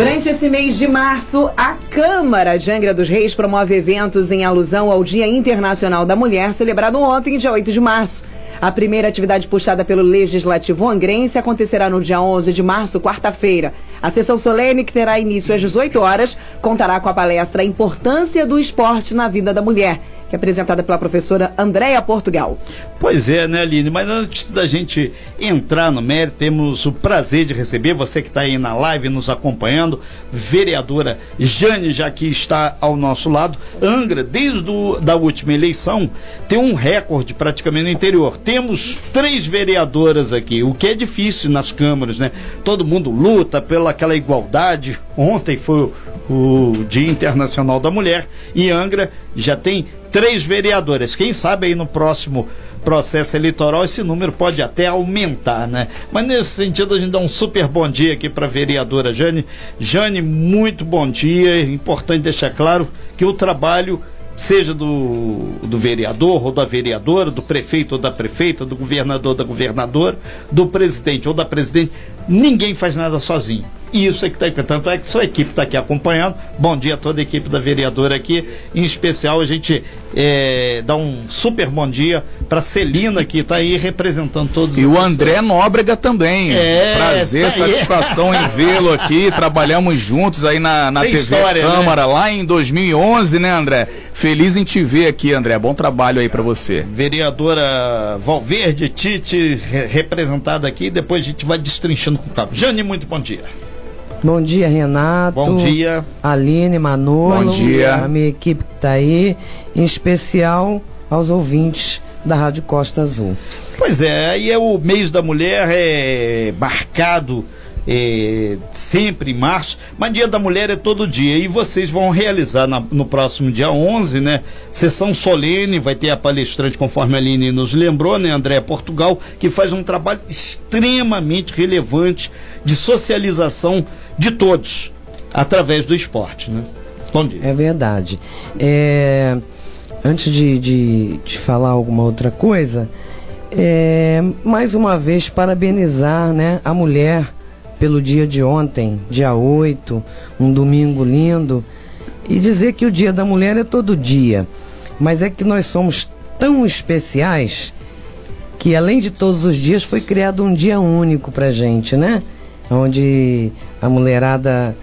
Durante esse mês de março, a Câmara de Angra dos Reis promove eventos em alusão ao Dia Internacional da Mulher, celebrado ontem, dia 8 de março. A primeira atividade puxada pelo Legislativo Angrense acontecerá no dia 11 de março, quarta-feira. A sessão solene, que terá início às 18 horas, contará com a palestra Importância do Esporte na Vida da Mulher que é apresentada pela professora Andréa Portugal. Pois é, né, Aline? Mas antes da gente entrar no mérito, temos o prazer de receber você que está aí na live nos acompanhando, vereadora Jane, já que está ao nosso lado. Angra, desde a da última eleição, tem um recorde praticamente no interior. Temos três vereadoras aqui, o que é difícil nas câmaras, né? Todo mundo luta pela aquela igualdade. Ontem foi o, o Dia Internacional da Mulher e Angra já tem três vereadoras. Quem sabe aí no próximo processo eleitoral esse número pode até aumentar, né? Mas nesse sentido a gente dá um super bom dia aqui para a vereadora Jane. Jane, muito bom dia. Importante deixar claro que o trabalho seja do, do vereador ou da vereadora, do prefeito ou da prefeita, do governador ou da governadora, do presidente ou da presidente, ninguém faz nada sozinho. E isso é que está tanto é que sua equipe está aqui acompanhando. Bom dia a toda a equipe da vereadora aqui. Em especial, a gente é, dá um super bom dia para Celina, que está aí representando todos E o André Nóbrega também. É, Prazer, satisfação em vê-lo aqui. Trabalhamos juntos aí na, na TV história, né? Câmara né? lá em 2011, né, André? Feliz em te ver aqui, André. Bom trabalho aí para você. Vereadora Valverde Tite, re representada aqui. Depois a gente vai destrinchando com o cabo. Jane, muito bom dia. Bom dia, Renato. Bom dia. Aline, Manolo. Bom dia. A minha equipe que está aí, em especial aos ouvintes da Rádio Costa Azul. Pois é, aí é o mês da mulher é marcado é, sempre em março, mas Dia da Mulher é todo dia. E vocês vão realizar na, no próximo dia 11, né? Sessão solene, vai ter a palestrante, conforme a Aline nos lembrou, né? André Portugal, que faz um trabalho extremamente relevante de socialização de todos através do esporte, né? Bom dia. É verdade. É, antes de, de, de, falar alguma outra coisa, é, mais uma vez parabenizar né, a mulher pelo dia de ontem, dia 8, um domingo lindo, e dizer que o dia da mulher é todo dia, mas é que nós somos tão especiais que além de todos os dias foi criado um dia único pra gente, né? Onde a mulherada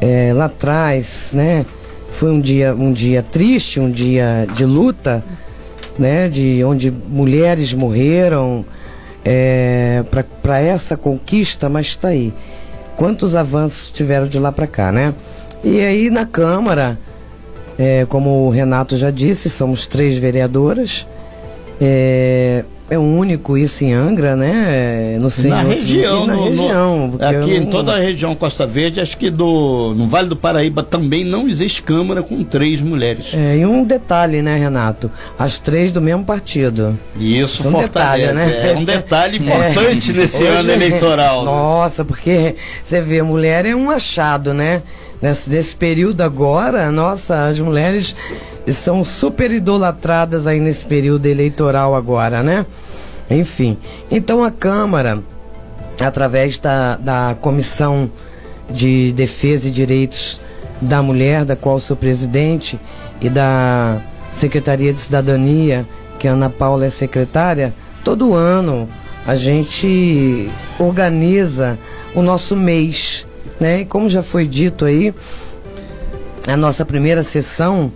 é, lá atrás, né? Foi um dia, um dia triste, um dia de luta, né? De onde mulheres morreram é, para essa conquista, mas está aí. Quantos avanços tiveram de lá para cá, né? E aí na Câmara, é, como o Renato já disse, somos três vereadoras. É, é único isso em Angra, né? No sei, na região, na no, região. No, aqui não... em toda a região Costa Verde, acho que do, no Vale do Paraíba também não existe Câmara com três mulheres. É, e um detalhe, né, Renato? As três do mesmo partido. Isso, Isso fortalece. É um detalhe, né? é um detalhe importante é. nesse Hoje, ano eleitoral. Né? Nossa, porque você vê, mulher é um achado, né? Nesse, nesse período agora, nossa, as mulheres são super idolatradas aí nesse período eleitoral agora, né? Enfim, então a Câmara, através da, da Comissão de Defesa e Direitos da Mulher, da qual sou presidente, e da Secretaria de Cidadania, que a Ana Paula é secretária, todo ano a gente organiza o nosso mês, né? E como já foi dito aí, a nossa primeira sessão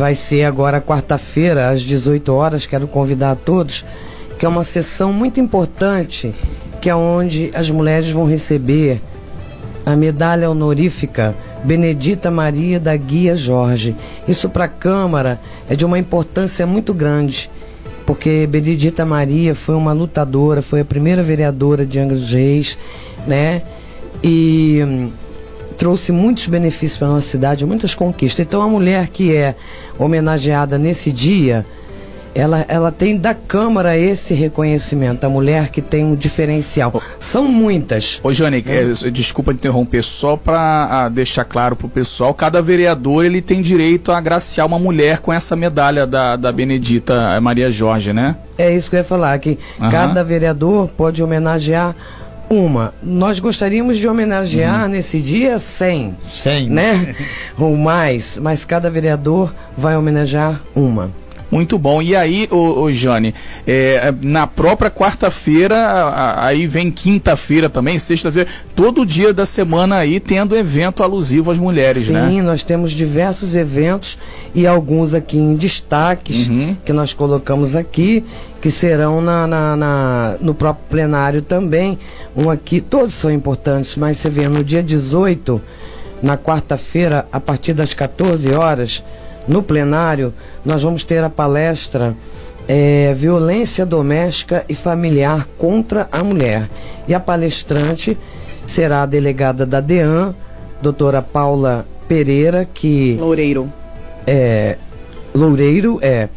vai ser agora quarta-feira, às 18 horas. Quero convidar a todos, que é uma sessão muito importante, que é onde as mulheres vão receber a medalha honorífica Benedita Maria da Guia Jorge. Isso para a Câmara é de uma importância muito grande, porque Benedita Maria foi uma lutadora, foi a primeira vereadora de Angra dos Reis, né? E hum, trouxe muitos benefícios para a nossa cidade, muitas conquistas. Então a mulher que é homenageada nesse dia, ela, ela tem da Câmara esse reconhecimento, a mulher que tem um diferencial. São muitas. Ô, Jane, é. desculpa interromper, só para deixar claro para o pessoal, cada vereador ele tem direito a agraciar uma mulher com essa medalha da, da Benedita Maria Jorge, né? É isso que eu ia falar, que uhum. cada vereador pode homenagear Uma, nós gostaríamos de homenagear uhum. nesse dia 100. 100. Né? Ou mais, mas cada vereador vai homenagear uma. Muito bom. E aí, ô, ô Jane, é, na própria quarta-feira, aí vem quinta-feira também, sexta-feira, todo dia da semana aí tendo evento alusivo às mulheres, Sim, né? Sim, nós temos diversos eventos e alguns aqui em destaques uhum. que nós colocamos aqui, que serão na, na, na, no próprio plenário também. Um aqui, todos são importantes, mas você vê, no dia 18, na quarta-feira, a partir das 14 horas, no plenário, nós vamos ter a palestra é, Violência Doméstica e Familiar contra a Mulher. E a palestrante será a delegada da DEAN, doutora Paula Pereira, que. Loureiro. É. Loureiro, é.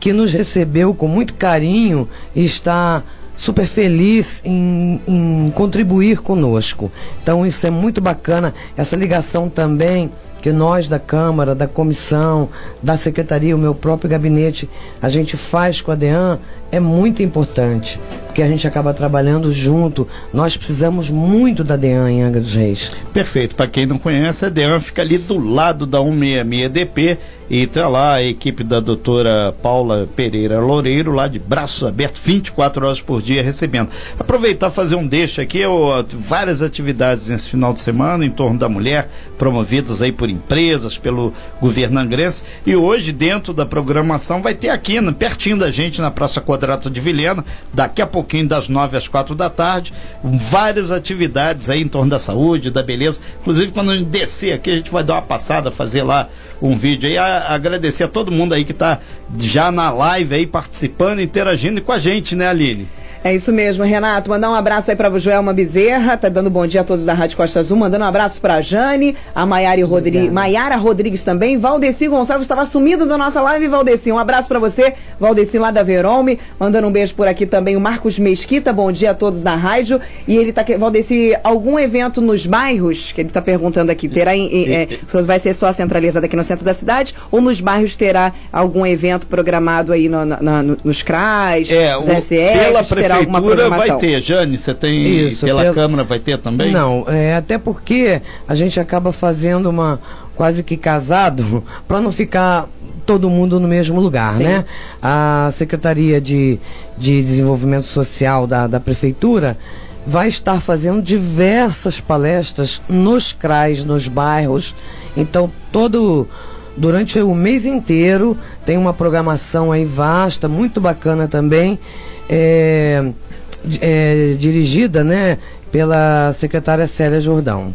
Que nos recebeu com muito carinho e está super feliz em, em contribuir conosco. Então isso é muito bacana, essa ligação também que nós da Câmara, da Comissão, da Secretaria, o meu próprio gabinete, a gente faz com a DEAN é muito importante, porque a gente acaba trabalhando junto. Nós precisamos muito da DEAN em Angra dos Reis. Perfeito. Para quem não conhece, a DEAN fica ali do lado da 166DP e tá lá a equipe da doutora Paula Pereira Loureiro, lá de braços abertos, 24 horas por dia recebendo. Aproveitar fazer um deixo aqui, eu, várias atividades nesse final de semana em torno da mulher, promovidas aí por empresas, pelo governo angrense. E hoje, dentro da programação, vai ter aqui, pertinho da gente, na Praça Quadrato de Vilhena, daqui a pouquinho, das 9 às 4 da tarde, várias atividades aí em torno da saúde, da beleza. Inclusive, quando a gente descer aqui, a gente vai dar uma passada, fazer lá um vídeo aí. A, agradecer a todo mundo aí que está já na live aí participando, interagindo com a gente, né, Aline? É isso mesmo, Renato. Mandar um abraço aí para Joelma Bezerra, tá dando bom dia a todos da Rádio Costa Azul, mandando um abraço para Jane, a Maiara Rodrigues, Maiara Rodrigues também, Valdeci Gonçalves estava sumido da nossa live, Valdeci. Um abraço para você, Valdeci lá da Verome, mandando um beijo por aqui também o Marcos Mesquita, bom dia a todos da rádio. E ele tá Valdeci, algum evento nos bairros, que ele está perguntando aqui, terá é, vai ser só centralizado aqui no centro da cidade? Ou nos bairros terá algum evento programado aí no, na, no, nos CRAs, é, o, pela terá prefeitura vai ter, Jane, você tem Isso, pela, pela Câmara vai ter também? Não, é, até porque a gente acaba fazendo uma quase que casado para não ficar todo mundo no mesmo lugar, Sim. né? A Secretaria de, de Desenvolvimento Social da, da Prefeitura vai estar fazendo diversas palestras nos CRAs, nos bairros. Então, todo durante o mês inteiro tem uma programação aí vasta, muito bacana também é, é, dirigida né, pela secretária Célia Jordão.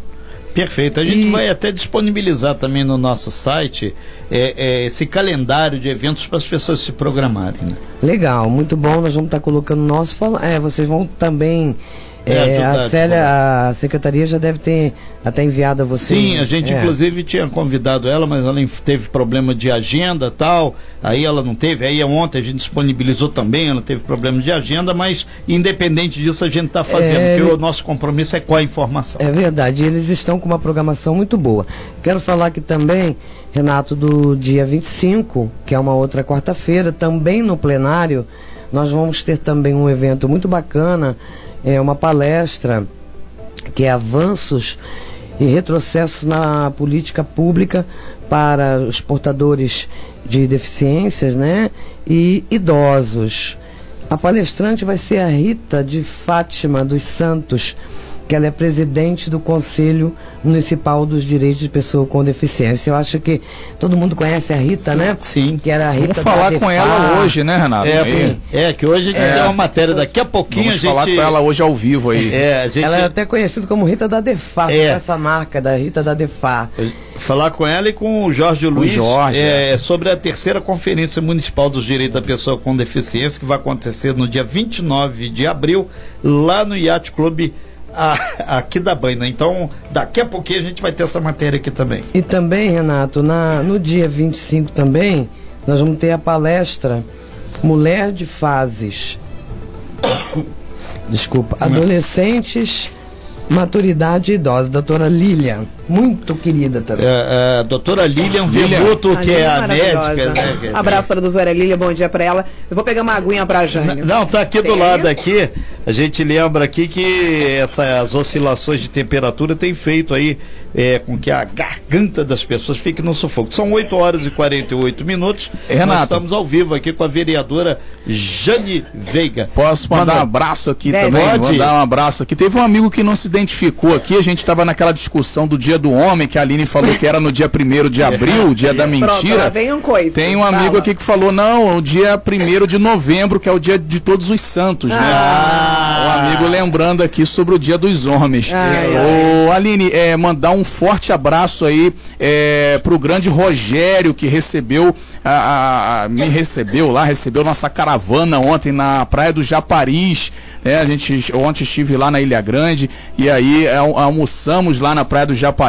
Perfeito. A gente e... vai até disponibilizar também no nosso site é, é, esse calendário de eventos para as pessoas se programarem. Né? Legal, muito bom. Nós vamos estar colocando nosso. É, vocês vão também é, a Célia, a secretaria já deve ter até enviado a você. Sim, a gente é. inclusive tinha convidado ela, mas ela teve problema de agenda tal, aí ela não teve, aí ontem a gente disponibilizou também, ela teve problema de agenda, mas independente disso a gente está fazendo, é, porque o nosso compromisso é com a informação. É verdade, eles estão com uma programação muito boa. Quero falar que também, Renato, do dia 25, que é uma outra quarta-feira, também no plenário, nós vamos ter também um evento muito bacana é uma palestra que é avanços e retrocessos na política pública para os portadores de deficiências, né, e idosos. A palestrante vai ser a Rita de Fátima dos Santos, que ela é presidente do Conselho Municipal dos Direitos de Pessoa com Deficiência. Eu acho que todo mundo conhece a Rita, sim, né? Sim. Que era a Rita Vamos falar com ela hoje, né, Renato? É, é, que hoje a gente é. tem uma matéria daqui a pouquinho Vamos a gente... falar com ela hoje ao vivo aí. É, a gente... Ela é até conhecida como Rita da Defá, é. essa marca da Rita da Defá. Falar com ela e com o Jorge Luiz o Jorge, é, é. sobre a terceira Conferência Municipal dos Direitos da Pessoa com Deficiência, que vai acontecer no dia 29 de abril, lá no Yacht Clube a, aqui da Banha. Né? Então, daqui a pouquinho a gente vai ter essa matéria aqui também. E também, Renato, na, no dia 25 também, nós vamos ter a palestra Mulher de Fases. Desculpa, adolescentes Maturidade Idosa, doutora Lilian, muito querida também. É, é, doutora Lilian Veluto, que é a médica. Né? Abraço para a doutora Lilian, bom dia para ela. Eu vou pegar uma aguinha para a Jane. Não, tá aqui do lado aqui. A gente lembra aqui que essas oscilações de temperatura têm feito aí é, com que a garganta das pessoas fique no sufoco. São 8 horas e 48 minutos. Renato. Nós estamos ao vivo aqui com a vereadora Jane Veiga. Posso mandar Manda. um abraço aqui é, também? Pode? Mandar um abraço aqui. Teve um amigo que não se identificou aqui, a gente estava naquela discussão do dia do homem, que a Aline falou que era no dia 1 de abril, o dia da mentira. Pronto, coisa, Tem um amigo fala. aqui que falou, não, o dia 1 de novembro, que é o dia de todos os santos, né? ah. né? Um amigo lembrando aqui sobre o dia dos homens. Ô, Aline, é, mandar um forte abraço aí é, pro grande Rogério, que recebeu, a, a, me recebeu lá, recebeu nossa caravana ontem na Praia do Japaris. É, a gente ontem estive lá na Ilha Grande e aí é, almoçamos lá na Praia do Japaris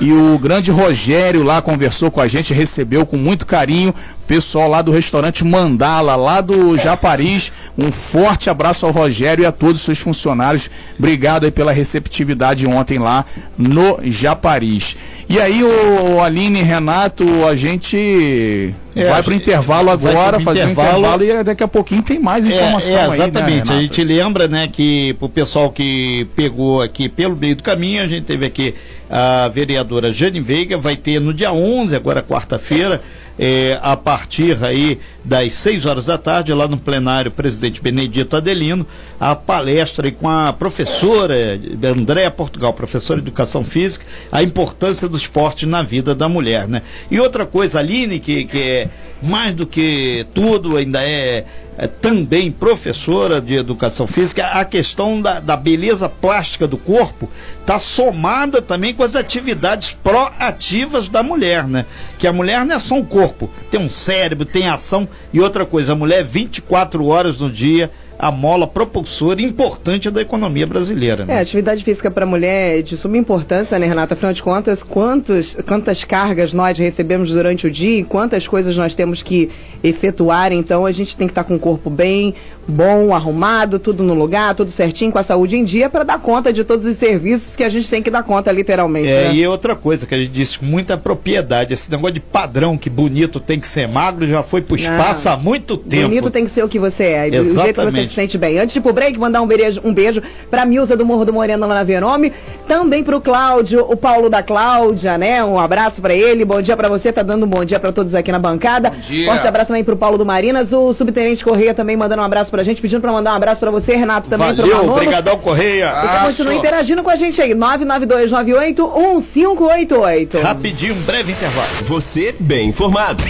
e o grande Rogério lá conversou com a gente, recebeu com muito carinho o pessoal lá do restaurante Mandala, lá do Japaris. Um forte abraço ao Rogério e a todos os seus funcionários. Obrigado aí pela receptividade ontem lá no Japaris. E aí, o Aline Renato, a gente é, vai para o intervalo agora, fazer intervalo, um intervalo e daqui a pouquinho tem mais informação. É, é exatamente. Aí, né, a gente lembra, né, que pro pessoal que pegou aqui pelo meio do caminho, a gente teve aqui a vereadora Jane Veiga, vai ter no dia 11, agora quarta-feira, é, a partir aí das 6 horas da tarde, lá no plenário presidente Benedito Adelino, a palestra com a professora Andréa Portugal, professora de Educação Física, a importância do esporte na vida da mulher, né? E outra coisa, Aline, que, que é mais do que tudo, ainda é, é também professora de educação física, a questão da, da beleza plástica do corpo está somada também com as atividades proativas da mulher, né? Que a mulher não é só um corpo, tem um cérebro, tem ação e outra coisa, a mulher 24 horas no dia a mola propulsora importante da economia brasileira. Né? É, atividade física para a mulher é de suma importância, né, Renata? Afinal de contas, quantos, quantas cargas nós recebemos durante o dia e quantas coisas nós temos que efetuar, então a gente tem que estar tá com o corpo bem, bom, arrumado, tudo no lugar, tudo certinho, com a saúde em dia, para dar conta de todos os serviços que a gente tem que dar conta, literalmente. É, né? e outra coisa que a gente disse com muita propriedade, esse negócio de padrão que bonito tem que ser magro já foi pro espaço Não, há muito tempo. Bonito tem que ser o que você é, Exatamente. do jeito que você se sente bem. Antes de ir pro break, mandar um beijo, um beijo pra Milza do Morro do Moreno lá na Verome, também pro Cláudio, o Paulo da Cláudia, né? Um abraço para ele, bom dia para você, tá dando um bom dia para todos aqui na bancada. Bom dia. Forte abraço também pro Paulo do Marinas, o Subtenente Correia também mandando um abraço pra gente, pedindo pra mandar um abraço pra você, Renato, também Valeu. Obrigadão, Correia. Você Aço. continua interagindo com a gente aí, 992981588. Rapidinho, um breve intervalo. Você bem informado.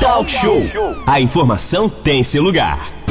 Talk Show. A informação tem seu lugar.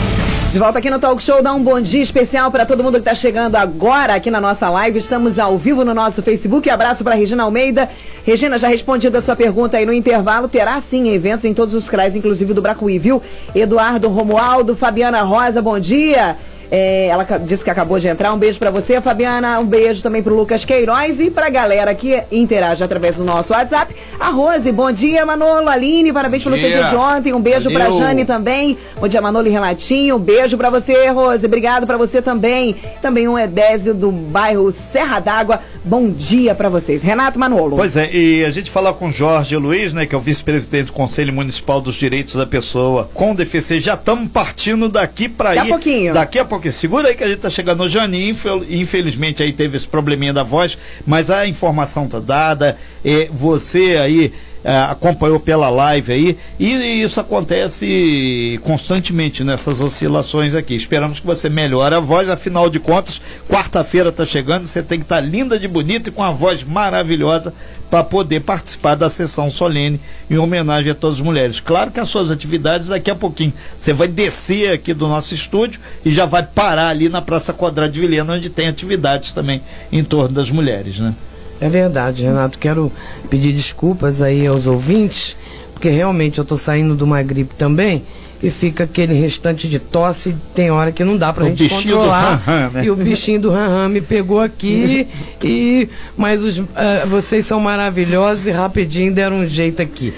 De volta aqui no Talk Show, dá um bom dia especial para todo mundo que está chegando agora aqui na nossa live. Estamos ao vivo no nosso Facebook. Abraço para Regina Almeida. Regina, já respondida a sua pergunta aí no intervalo, terá sim eventos em todos os CRAs, inclusive do Bracuí, viu? Eduardo Romualdo, Fabiana Rosa, bom dia. É, ela disse que acabou de entrar. Um beijo para você, Fabiana. Um beijo também pro Lucas Queiroz e pra galera que interage através do nosso WhatsApp. A Rose, bom dia, Manolo, Aline, parabéns pelo dia. de ontem. Um beijo Valeu. pra Jane também. Bom dia, Manolo e Renatinho. Um beijo para você, Rose. Obrigado para você também. Também um Edésio do bairro Serra d'Água. Bom dia para vocês. Renato Manolo. Pois é, e a gente fala com Jorge Luiz, né, que é o vice-presidente do Conselho Municipal dos Direitos da Pessoa com deficiência. Já estamos partindo daqui para ir. Daqui a pouquinho. Daqui a pouquinho segura aí que a gente tá chegando no Janinho, infelizmente aí teve esse probleminha da voz, mas a informação tá dada, é, você aí é, acompanhou pela live aí, e isso acontece constantemente nessas oscilações aqui. Esperamos que você melhore a voz, afinal de contas, quarta-feira está chegando, você tem que estar tá linda de bonita e com a voz maravilhosa para poder participar da sessão solene em homenagem a todas as mulheres. Claro que as suas atividades daqui a pouquinho você vai descer aqui do nosso estúdio e já vai parar ali na Praça Quadrado de Vilhena, onde tem atividades também em torno das mulheres, né? É verdade, Renato. Quero pedir desculpas aí aos ouvintes, porque realmente eu estou saindo de uma gripe também e fica aquele restante de tosse, tem hora que não dá pra o gente controlar. Ram -ram, né? E o bichinho do -ram me pegou aqui e mas os, uh, vocês são maravilhosos e rapidinho deram um jeito aqui.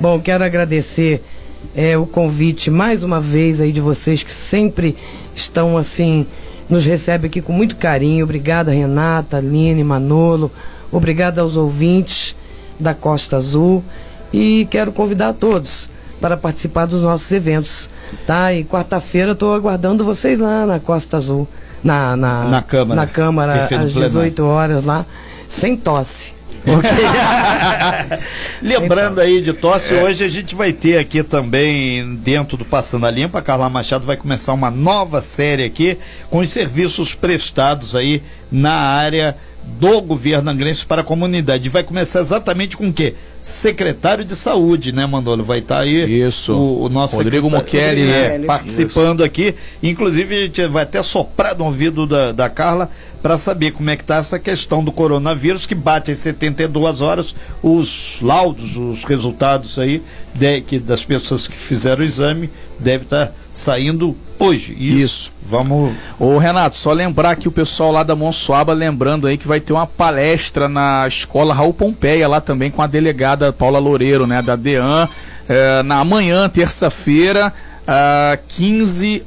Bom, quero agradecer é, o convite mais uma vez aí de vocês que sempre estão assim nos recebem aqui com muito carinho. Obrigada Renata, Aline, Manolo. Obrigado aos ouvintes da Costa Azul e quero convidar todos para participar dos nossos eventos Tá? E quarta-feira eu tô aguardando vocês lá na Costa Azul. Na, na, Na Câmara. Na Câmara, Perfeito, às plenário. 18 horas lá, sem tosse. Lembrando aí de tosse, hoje a gente vai ter aqui também, dentro do Passando a Limpa, a Carla Machado vai começar uma nova série aqui com os serviços prestados aí na área do governo angrense para a comunidade. Vai começar exatamente com o quê? Secretário de Saúde, né, Mandolo? Vai estar aí Isso. o, o nosso Rodrigo Muchelli, é, né? participando aqui. Inclusive, a gente vai até soprar no ouvido da, da Carla para saber como é que está essa questão do coronavírus, que bate às 72 horas os laudos, os resultados aí de- que das pessoas que fizeram o exame deve estar saindo hoje. Isso. Vamos. Ô Renato, só lembrar que o pessoal lá da Monsuaba, lembrando aí que vai ter uma palestra na escola Raul Pompeia, lá também com a delegada Paula Loureiro, né, da DEAN, eh, na manhã, terça-feira, ah, 15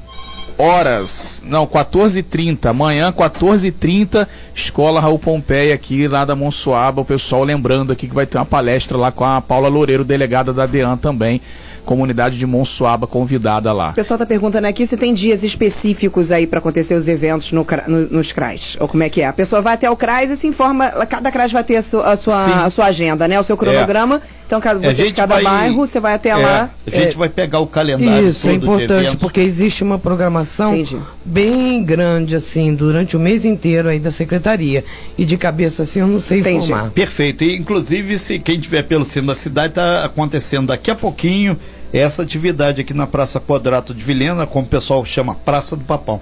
horas, não, 14h30, amanhã 14h30, Escola Raul Pompeia aqui lá da Monsuaba, o pessoal lembrando aqui que vai ter uma palestra lá com a Paula Loureiro, delegada da DEAN também, comunidade de Monsuaba convidada lá. O pessoal está perguntando aqui se tem dias específicos aí para acontecer os eventos no, no- nos CRAs. Ou como é que é? A pessoa vai até o CRAS e se informa, cada CRAS vai ter a sua, a sua, a sua agenda, né? O seu cronograma. Então, cada, A você de gente cada vai- bairro, você vai até é, lá. A gente É. vai pegar o calendário Isso é importante, porque existe uma programação Entendi. bem grande, assim, durante o mês inteiro aí da secretaria. E de cabeça assim eu não sei Entendi. informar. Perfeito. E, inclusive, se quem tiver pelo centro da cidade, está acontecendo daqui a pouquinho essa atividade aqui na Praça Quadrato de Vilhena, como o pessoal chama Praça do Papão.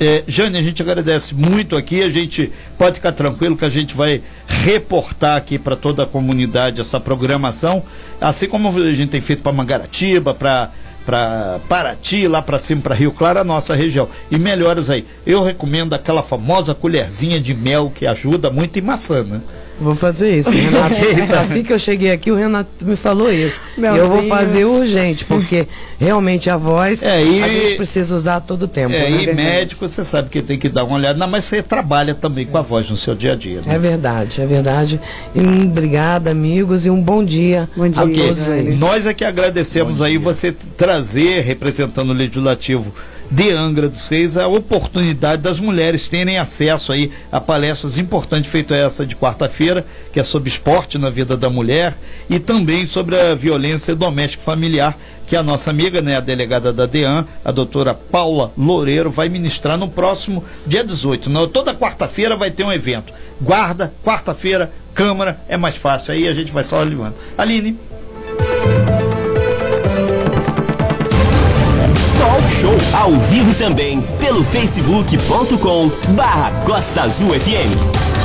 É, Jane, a gente agradece muito aqui, a gente pode ficar tranquilo que a gente vai reportar aqui para toda a comunidade essa programação, assim como a gente tem feito para Mangaratiba, para para Paraty, lá para cima, para Rio Claro, a nossa região. E melhores aí. Eu recomendo aquela famosa colherzinha de mel que ajuda muito e maçã, né? Vou fazer isso, Renato. assim que eu cheguei aqui, o Renato me falou isso. Meu e eu vou Deus. fazer urgente, porque realmente a voz É, e- a gente precisa usar todo o tempo. É, né? e médico, você sabe que tem que dar uma olhada, não, mas você trabalha também com a voz no seu dia a dia. Né? É verdade, é verdade. E um, obrigada, amigos, e um bom dia, Bom dia, a Ok. todos aí. Nós é que agradecemos aí você t- trazer, representando o Legislativo de Angra dos Reis, a oportunidade das mulheres terem acesso aí a palestras importantes, feito essa de quarta-feira, que é sobre esporte na vida da mulher, e também sobre a violência doméstica familiar, que a nossa amiga, né, a delegada da DEAN, a doutora Paula Loureiro, vai ministrar no próximo dia 18. Não, toda quarta-feira vai ter um evento. Guarda, quarta-feira, Câmara, é mais fácil. Aí a gente vai só levando. Aline. Talk Show ao vivo também pelo facebook.com barra Costa Azul FM.